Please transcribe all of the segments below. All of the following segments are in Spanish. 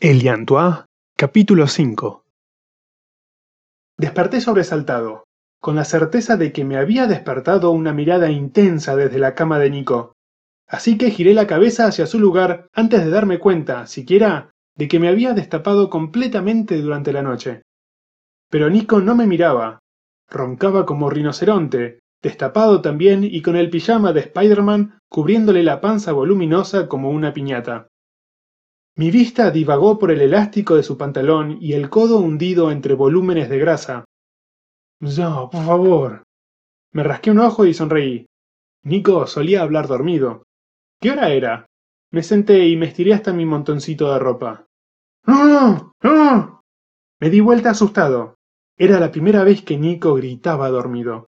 Eliantois, capítulo 5 Desperté sobresaltado, con la certeza de que me había despertado una mirada intensa desde la cama de Nico. Así que giré la cabeza hacia su lugar antes de darme cuenta, siquiera, de que me había destapado completamente durante la noche. Pero Nico no me miraba. Roncaba como rinoceronte, destapado también y con el pijama de Spider-Man cubriéndole la panza voluminosa como una piñata. Mi vista divagó por el elástico de su pantalón y el codo hundido entre volúmenes de grasa. No, por favor. Me rasqué un ojo y sonreí. Nico solía hablar dormido. ¿Qué hora era? Me senté y me estiré hasta mi montoncito de ropa. ¡Ah! ¡Ah! Me di vuelta asustado. Era la primera vez que Nico gritaba dormido.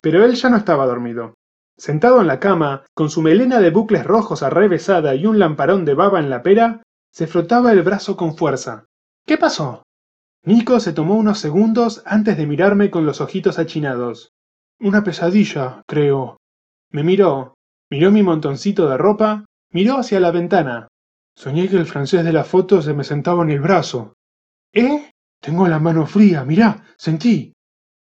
Pero él ya no estaba dormido. Sentado en la cama, con su melena de bucles rojos arrevesada y un lamparón de baba en la pera, se frotaba el brazo con fuerza. ¿Qué pasó? Nico se tomó unos segundos antes de mirarme con los ojitos achinados. Una pesadilla, creo. Me miró, miró mi montoncito de ropa, miró hacia la ventana. Soñé que el francés de la foto se me sentaba en el brazo. ¿Eh? Tengo la mano fría, mirá, sentí.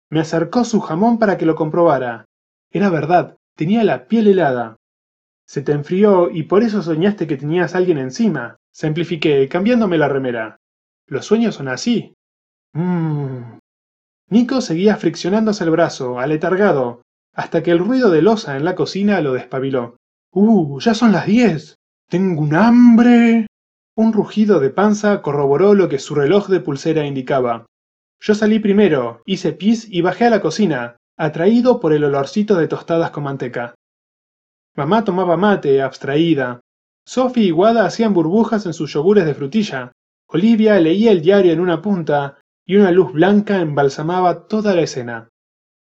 Me acercó su jamón para que lo comprobara. Era verdad, tenía la piel helada. Se te enfrió y por eso soñaste que tenías alguien encima. Simplifiqué, cambiándome la remera. Los sueños son así. Mmm. Nico seguía friccionándose el brazo, aletargado, hasta que el ruido de losa en la cocina lo despabiló. ¡Uh! Ya son las diez. Tengo un hambre. Un rugido de panza corroboró lo que su reloj de pulsera indicaba. Yo salí primero, hice pis y bajé a la cocina, atraído por el olorcito de tostadas con manteca. Mamá tomaba mate, abstraída. Sophie y Wada hacían burbujas en sus yogures de frutilla. Olivia leía el diario en una punta y una luz blanca embalsamaba toda la escena.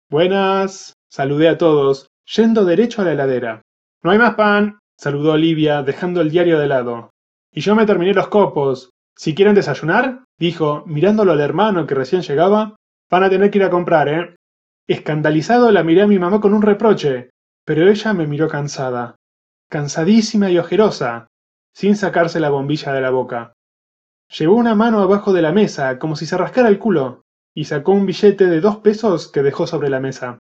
Buenas, saludé a todos, yendo derecho a la heladera. No hay más pan, saludó Olivia, dejando el diario de lado. Y yo me terminé los copos. Si quieren desayunar, dijo, mirándolo al hermano que recién llegaba, van a tener que ir a comprar, ¿eh? Escandalizado la miré a mi mamá con un reproche pero ella me miró cansada, cansadísima y ojerosa, sin sacarse la bombilla de la boca. Llevó una mano abajo de la mesa, como si se rascara el culo, y sacó un billete de dos pesos que dejó sobre la mesa.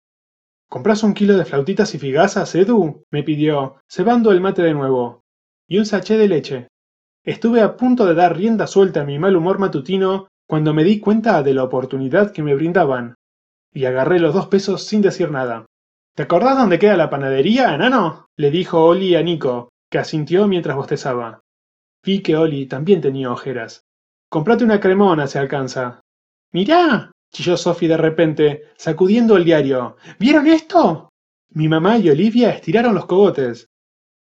¿Comprás un kilo de flautitas y figazas, Edu? me pidió, cebando el mate de nuevo. Y un sachet de leche. Estuve a punto de dar rienda suelta a mi mal humor matutino cuando me di cuenta de la oportunidad que me brindaban, y agarré los dos pesos sin decir nada. ¿Te acordás dónde queda la panadería, enano? le dijo Oli a Nico, que asintió mientras bostezaba. Vi que Oli también tenía ojeras. Comprate una cremona, se alcanza. Mirá, chilló Sophie de repente, sacudiendo el diario. ¿Vieron esto? Mi mamá y Olivia estiraron los cogotes.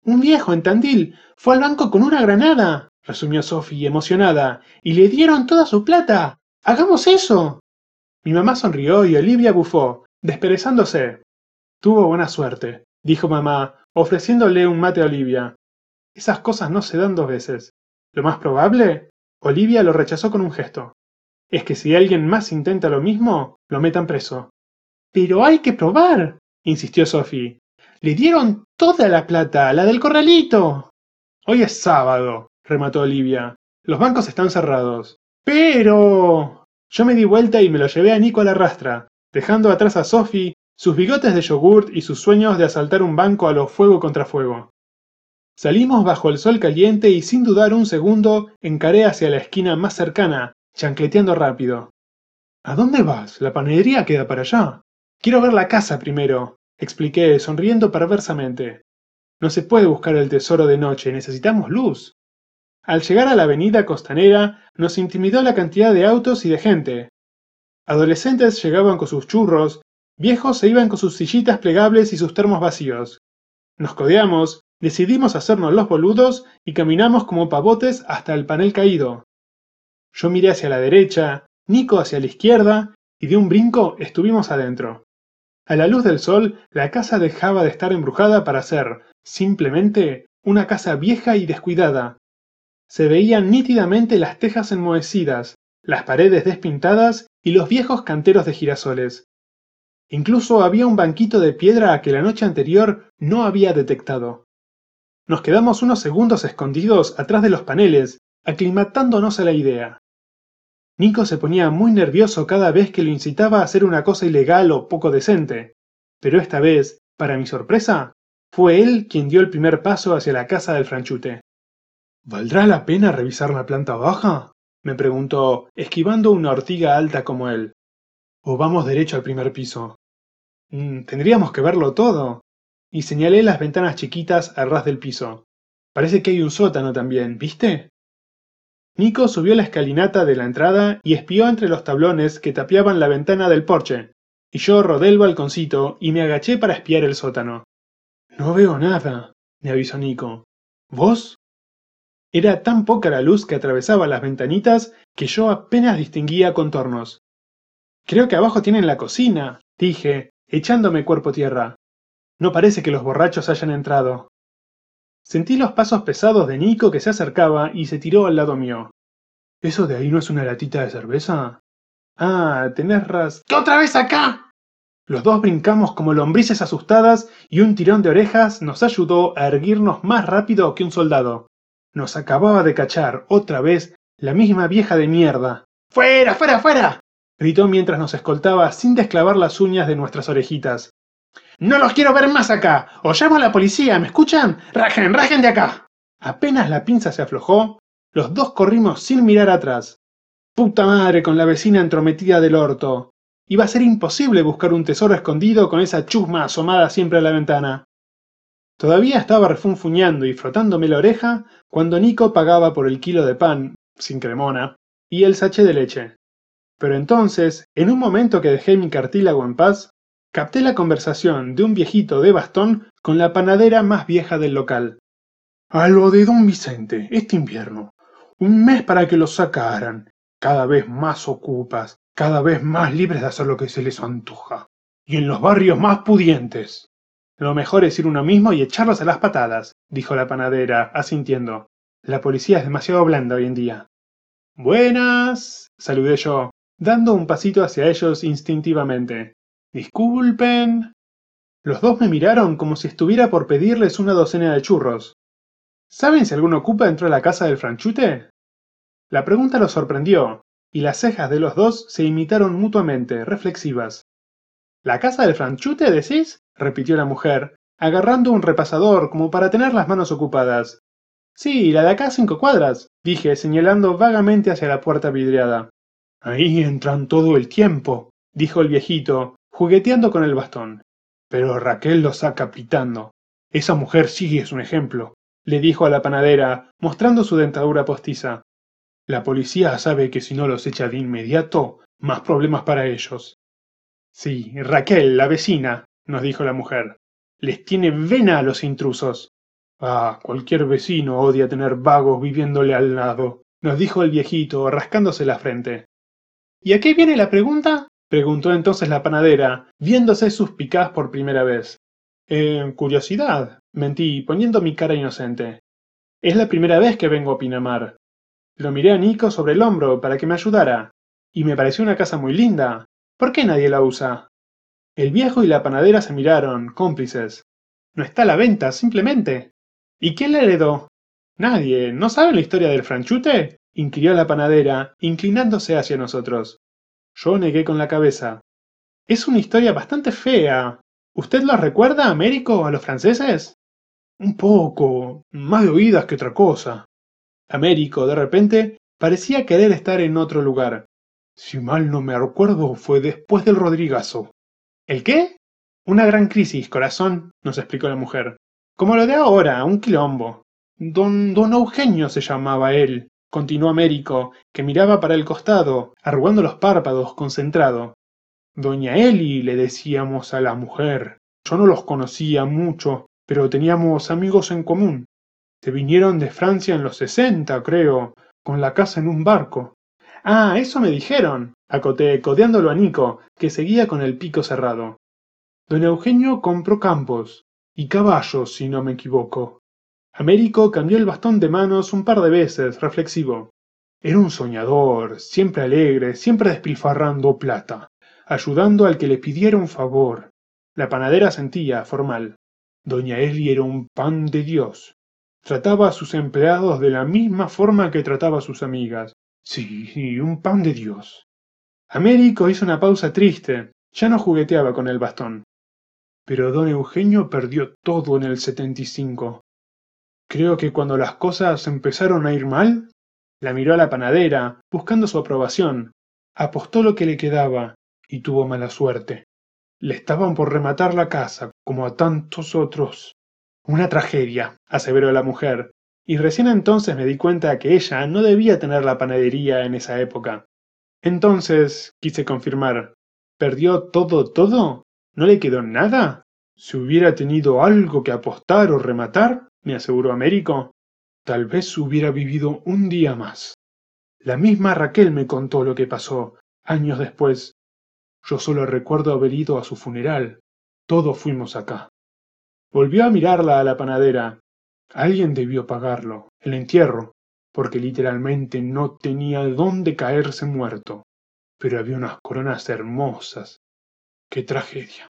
Un viejo en Tandil fue al banco con una granada, resumió Sophie emocionada, y le dieron toda su plata. ¡Hagamos eso! Mi mamá sonrió y Olivia bufó, desperezándose. Tuvo buena suerte, dijo mamá, ofreciéndole un mate a Olivia. Esas cosas no se dan dos veces. Lo más probable, Olivia lo rechazó con un gesto. Es que si alguien más intenta lo mismo, lo metan preso. Pero hay que probar, insistió Sophie. Le dieron toda la plata, la del corralito. Hoy es sábado, remató Olivia. Los bancos están cerrados. Pero. Yo me di vuelta y me lo llevé a Nico a la rastra, dejando atrás a Sophie sus bigotes de yogurt y sus sueños de asaltar un banco a lo fuego contra fuego. Salimos bajo el sol caliente y sin dudar un segundo encaré hacia la esquina más cercana, chancleteando rápido. ¿A dónde vas? La panadería queda para allá. Quiero ver la casa primero, expliqué, sonriendo perversamente. No se puede buscar el tesoro de noche, necesitamos luz. Al llegar a la avenida costanera, nos intimidó la cantidad de autos y de gente. Adolescentes llegaban con sus churros, Viejos se iban con sus sillitas plegables y sus termos vacíos. Nos codeamos, decidimos hacernos los boludos y caminamos como pavotes hasta el panel caído. Yo miré hacia la derecha, Nico hacia la izquierda, y de un brinco estuvimos adentro. A la luz del sol, la casa dejaba de estar embrujada para ser, simplemente, una casa vieja y descuidada. Se veían nítidamente las tejas enmohecidas, las paredes despintadas y los viejos canteros de girasoles. Incluso había un banquito de piedra que la noche anterior no había detectado. Nos quedamos unos segundos escondidos atrás de los paneles, aclimatándonos a la idea. Nico se ponía muy nervioso cada vez que lo incitaba a hacer una cosa ilegal o poco decente, pero esta vez, para mi sorpresa, fue él quien dio el primer paso hacia la casa del franchute. ¿Valdrá la pena revisar la planta baja? me preguntó, esquivando una ortiga alta como él. ¿O vamos derecho al primer piso? Mm, tendríamos que verlo todo. Y señalé las ventanas chiquitas a ras del piso. Parece que hay un sótano también, ¿viste? Nico subió la escalinata de la entrada y espió entre los tablones que tapiaban la ventana del porche, y yo rodé el balconcito y me agaché para espiar el sótano. No veo nada, me avisó Nico. ¿Vos? Era tan poca la luz que atravesaba las ventanitas que yo apenas distinguía contornos. Creo que abajo tienen la cocina, dije, echándome cuerpo tierra. No parece que los borrachos hayan entrado. Sentí los pasos pesados de Nico que se acercaba y se tiró al lado mío. ¿Eso de ahí no es una latita de cerveza? Ah, tenés ras... ¡Otra vez acá! Los dos brincamos como lombrices asustadas y un tirón de orejas nos ayudó a erguirnos más rápido que un soldado. Nos acababa de cachar, otra vez, la misma vieja de mierda. ¡Fuera, fuera, fuera! Gritó mientras nos escoltaba sin desclavar las uñas de nuestras orejitas. ¡No los quiero ver más acá! ¡O llamo a la policía! ¿Me escuchan? ¡Rajen, rajen de acá! Apenas la pinza se aflojó, los dos corrimos sin mirar atrás. Puta madre con la vecina entrometida del orto. Iba a ser imposible buscar un tesoro escondido con esa chusma asomada siempre a la ventana. Todavía estaba refunfuñando y frotándome la oreja cuando Nico pagaba por el kilo de pan, sin cremona, y el saché de leche. Pero entonces, en un momento que dejé mi cartílago en paz, capté la conversación de un viejito de bastón con la panadera más vieja del local. A lo de don Vicente, este invierno. Un mes para que lo sacaran. Cada vez más ocupas, cada vez más libres de hacer lo que se les antoja. Y en los barrios más pudientes. Lo mejor es ir uno mismo y echarlos a las patadas, dijo la panadera, asintiendo. La policía es demasiado blanda hoy en día. Buenas, saludé yo, dando un pasito hacia ellos instintivamente. Disculpen. Los dos me miraron como si estuviera por pedirles una docena de churros. ¿Saben si alguno ocupa dentro de la casa del franchute? La pregunta los sorprendió, y las cejas de los dos se imitaron mutuamente, reflexivas. ¿La casa del franchute, decís? repitió la mujer, agarrando un repasador como para tener las manos ocupadas. Sí, la de acá cinco cuadras, dije, señalando vagamente hacia la puerta vidriada. Ahí entran todo el tiempo, dijo el viejito, jugueteando con el bastón. Pero Raquel lo saca pitando. Esa mujer sí es un ejemplo, le dijo a la panadera, mostrando su dentadura postiza. La policía sabe que si no los echa de inmediato, más problemas para ellos. Sí, Raquel, la vecina, nos dijo la mujer. Les tiene vena a los intrusos. Ah, cualquier vecino odia tener vagos viviéndole al lado, nos dijo el viejito, rascándose la frente. ¿Y a qué viene la pregunta? preguntó entonces la panadera, viéndose suspicaz por primera vez. Eh, curiosidad, mentí, poniendo mi cara inocente. Es la primera vez que vengo a Pinamar. Lo miré a Nico sobre el hombro para que me ayudara, y me pareció una casa muy linda. ¿Por qué nadie la usa? El viejo y la panadera se miraron, cómplices. No está a la venta, simplemente. ¿Y quién la heredó? Nadie. ¿No saben la historia del franchute? inquirió la panadera, inclinándose hacia nosotros. Yo negué con la cabeza. Es una historia bastante fea. ¿Usted lo recuerda, Américo, a los franceses? Un poco, más de oídas que otra cosa. Américo, de repente, parecía querer estar en otro lugar. Si mal no me recuerdo, fue después del Rodrigazo. ¿El qué? Una gran crisis, corazón, nos explicó la mujer. Como lo de ahora, un quilombo. Don, don Eugenio se llamaba él continuó Américo, que miraba para el costado, arrugando los párpados, concentrado. Doña Eli, le decíamos a la mujer. Yo no los conocía mucho, pero teníamos amigos en común. Se vinieron de Francia en los sesenta, creo, con la casa en un barco. Ah, eso me dijeron, acoté, codeándolo a Nico, que seguía con el pico cerrado. Don Eugenio compró campos y caballos, si no me equivoco. Américo cambió el bastón de manos un par de veces, reflexivo. Era un soñador, siempre alegre, siempre despilfarrando plata, ayudando al que le pidiera un favor. La panadera sentía, formal. Doña Eli era un pan de Dios. Trataba a sus empleados de la misma forma que trataba a sus amigas. Sí, sí, un pan de Dios. Américo hizo una pausa triste. Ya no jugueteaba con el bastón. Pero don Eugenio perdió todo en el 75. Creo que cuando las cosas empezaron a ir mal, la miró a la panadera, buscando su aprobación. Apostó lo que le quedaba y tuvo mala suerte. Le estaban por rematar la casa, como a tantos otros. Una tragedia, aseveró la mujer, y recién entonces me di cuenta que ella no debía tener la panadería en esa época. Entonces, quise confirmar, ¿perdió todo, todo? ¿No le quedó nada? Si hubiera tenido algo que apostar o rematar, me aseguró Américo, tal vez hubiera vivido un día más. La misma Raquel me contó lo que pasó, años después. Yo solo recuerdo haber ido a su funeral. Todos fuimos acá. Volvió a mirarla a la panadera. Alguien debió pagarlo, el entierro, porque literalmente no tenía dónde caerse muerto. Pero había unas coronas hermosas. ¡Qué tragedia!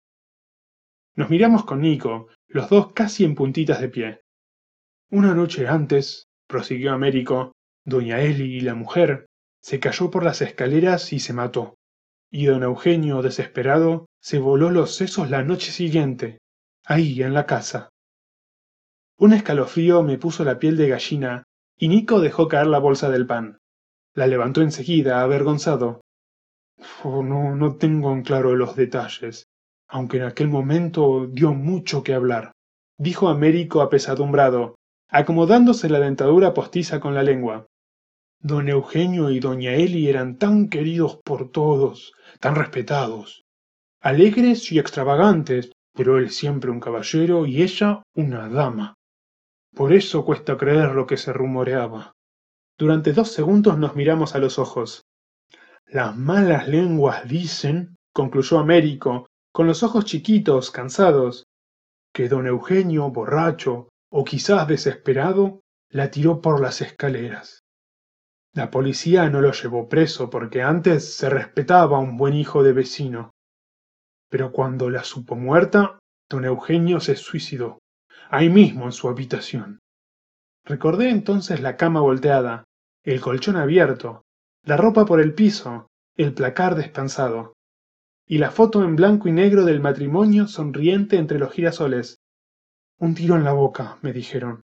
Nos miramos con Nico, los dos casi en puntitas de pie. Una noche antes, prosiguió Américo, doña Eli y la mujer se cayó por las escaleras y se mató. Y don Eugenio, desesperado, se voló los sesos la noche siguiente, ahí en la casa. Un escalofrío me puso la piel de gallina y Nico dejó caer la bolsa del pan. La levantó enseguida, avergonzado. Oh, no, no tengo en claro los detalles, aunque en aquel momento dio mucho que hablar, dijo Américo apesadumbrado, acomodándose la dentadura postiza con la lengua. Don Eugenio y doña Eli eran tan queridos por todos, tan respetados, alegres y extravagantes, pero él siempre un caballero y ella una dama. Por eso cuesta creer lo que se rumoreaba. Durante dos segundos nos miramos a los ojos. Las malas lenguas dicen, concluyó Américo, con los ojos chiquitos, cansados, que don Eugenio, borracho, o quizás desesperado, la tiró por las escaleras. La policía no lo llevó preso porque antes se respetaba a un buen hijo de vecino. Pero cuando la supo muerta, don Eugenio se suicidó, ahí mismo en su habitación. Recordé entonces la cama volteada, el colchón abierto, la ropa por el piso, el placar descansado, y la foto en blanco y negro del matrimonio sonriente entre los girasoles. Un tiro en la boca, me dijeron.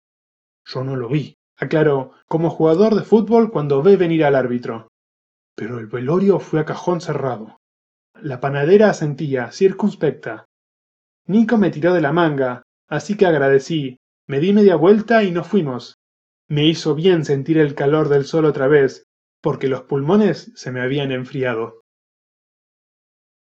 Yo no lo vi, aclaró, como jugador de fútbol cuando ve venir al árbitro. Pero el velorio fue a cajón cerrado. La panadera asentía, circunspecta. Nico me tiró de la manga, así que agradecí, me di media vuelta y nos fuimos. Me hizo bien sentir el calor del sol otra vez, porque los pulmones se me habían enfriado.